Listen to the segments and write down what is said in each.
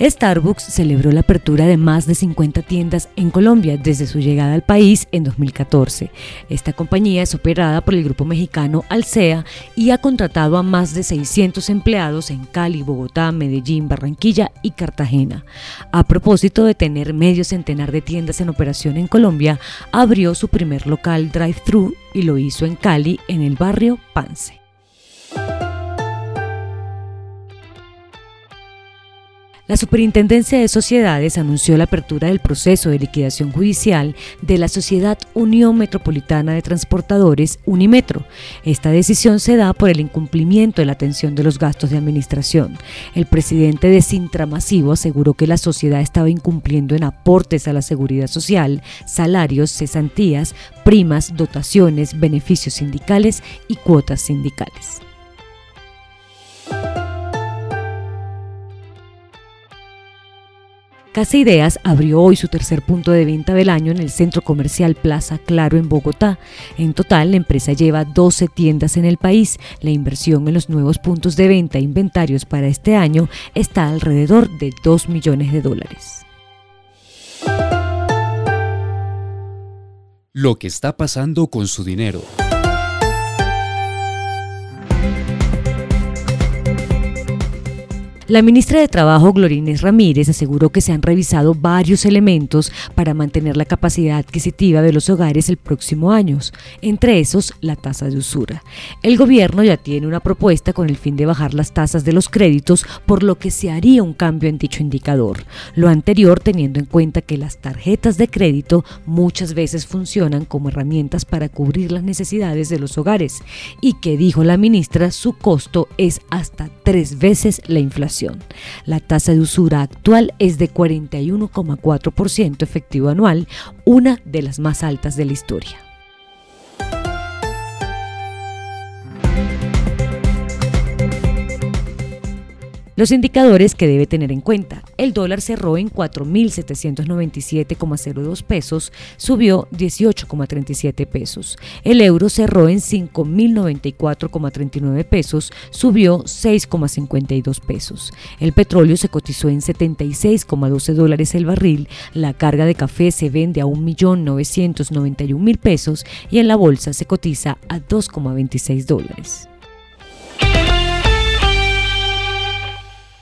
Starbucks celebró la apertura de más de 50 tiendas en Colombia desde su llegada al país en 2014. Esta compañía es operada por el grupo mexicano Alsea y ha contratado a más de 600 empleados en Cali, Bogotá, Medellín, Barranquilla y Cartagena. A propósito de tener medio centenar de tiendas en operación en Colombia, abrió su primer local drive-thru y lo hizo en Cali, en el barrio Pance. La Superintendencia de Sociedades anunció la apertura del proceso de liquidación judicial de la Sociedad Unión Metropolitana de Transportadores Unimetro. Esta decisión se da por el incumplimiento de la atención de los gastos de administración. El presidente de Sintra Masivo aseguró que la sociedad estaba incumpliendo en aportes a la seguridad social, salarios, cesantías, primas, dotaciones, beneficios sindicales y cuotas sindicales. Casa Ideas abrió hoy su tercer punto de venta del año en el centro comercial Plaza Claro en Bogotá. En total, la empresa lleva 12 tiendas en el país. La inversión en los nuevos puntos de venta e inventarios para este año está alrededor de 2 millones de dólares. Lo que está pasando con su dinero. La ministra de Trabajo, Glorines Ramírez, aseguró que se han revisado varios elementos para mantener la capacidad adquisitiva de los hogares el próximo año, entre esos la tasa de usura. El gobierno ya tiene una propuesta con el fin de bajar las tasas de los créditos, por lo que se haría un cambio en dicho indicador. Lo anterior teniendo en cuenta que las tarjetas de crédito muchas veces funcionan como herramientas para cubrir las necesidades de los hogares y que, dijo la ministra, su costo es hasta tres veces la inflación. La tasa de usura actual es de 41,4% efectivo anual, una de las más altas de la historia. Los indicadores que debe tener en cuenta. El dólar cerró en 4.797,02 pesos, subió 18,37 pesos. El euro cerró en 5.094,39 pesos, subió 6,52 pesos. El petróleo se cotizó en 76,12 dólares el barril. La carga de café se vende a 1.991.000 pesos y en la bolsa se cotiza a 2,26 dólares.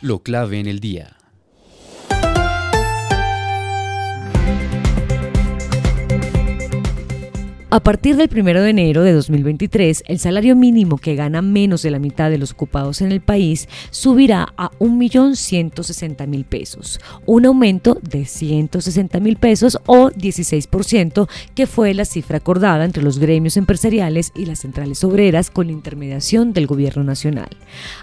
Lo clave en el día. A partir del 1 de enero de 2023, el salario mínimo que gana menos de la mitad de los ocupados en el país subirá a 1.160.000 pesos, un aumento de 160.000 pesos o 16%, que fue la cifra acordada entre los gremios empresariales y las centrales obreras con la intermediación del gobierno nacional.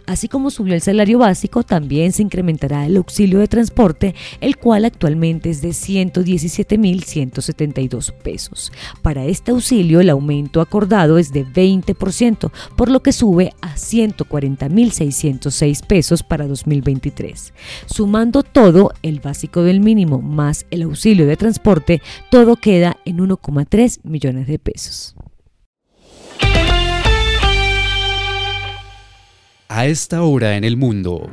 Así como subió el salario básico, también se incrementará el auxilio de transporte, el cual actualmente es de 117.172 pesos. Para este auxilio, el aumento acordado es de 20%, por lo que sube a 140.606 pesos para 2023. Sumando todo, el básico del mínimo más el auxilio de transporte, todo queda en 1,3 millones de pesos. A esta hora en el mundo.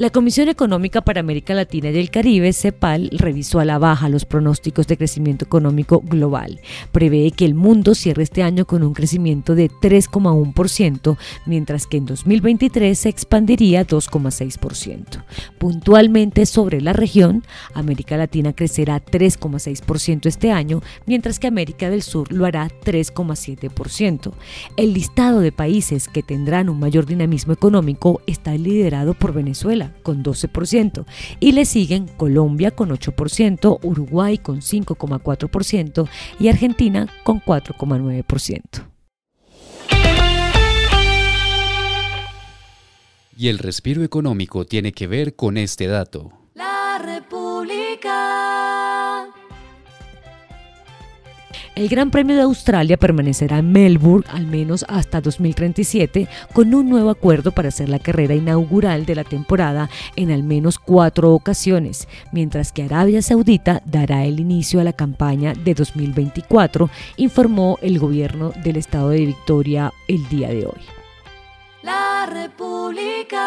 La Comisión Económica para América Latina y el Caribe, CEPAL, revisó a la baja los pronósticos de crecimiento económico global. Prevé que el mundo cierre este año con un crecimiento de 3,1%, mientras que en 2023 se expandiría 2,6%. Puntualmente sobre la región, América Latina crecerá 3,6% este año, mientras que América del Sur lo hará 3,7%. El listado de países que tendrán un mayor dinamismo económico está liderado por Venezuela con 12% y le siguen Colombia con 8%, Uruguay con 5,4% y Argentina con 4,9%. Y el respiro económico tiene que ver con este dato. El Gran Premio de Australia permanecerá en Melbourne al menos hasta 2037 con un nuevo acuerdo para hacer la carrera inaugural de la temporada en al menos cuatro ocasiones, mientras que Arabia Saudita dará el inicio a la campaña de 2024, informó el gobierno del estado de Victoria el día de hoy. La República.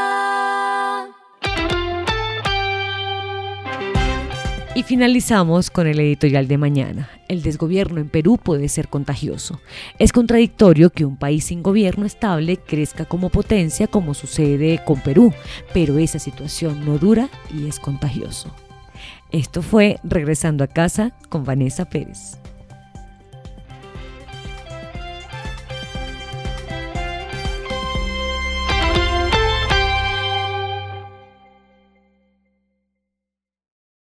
Y finalizamos con el editorial de mañana. El desgobierno en Perú puede ser contagioso. Es contradictorio que un país sin gobierno estable crezca como potencia como sucede con Perú, pero esa situación no dura y es contagioso. Esto fue Regresando a casa con Vanessa Pérez.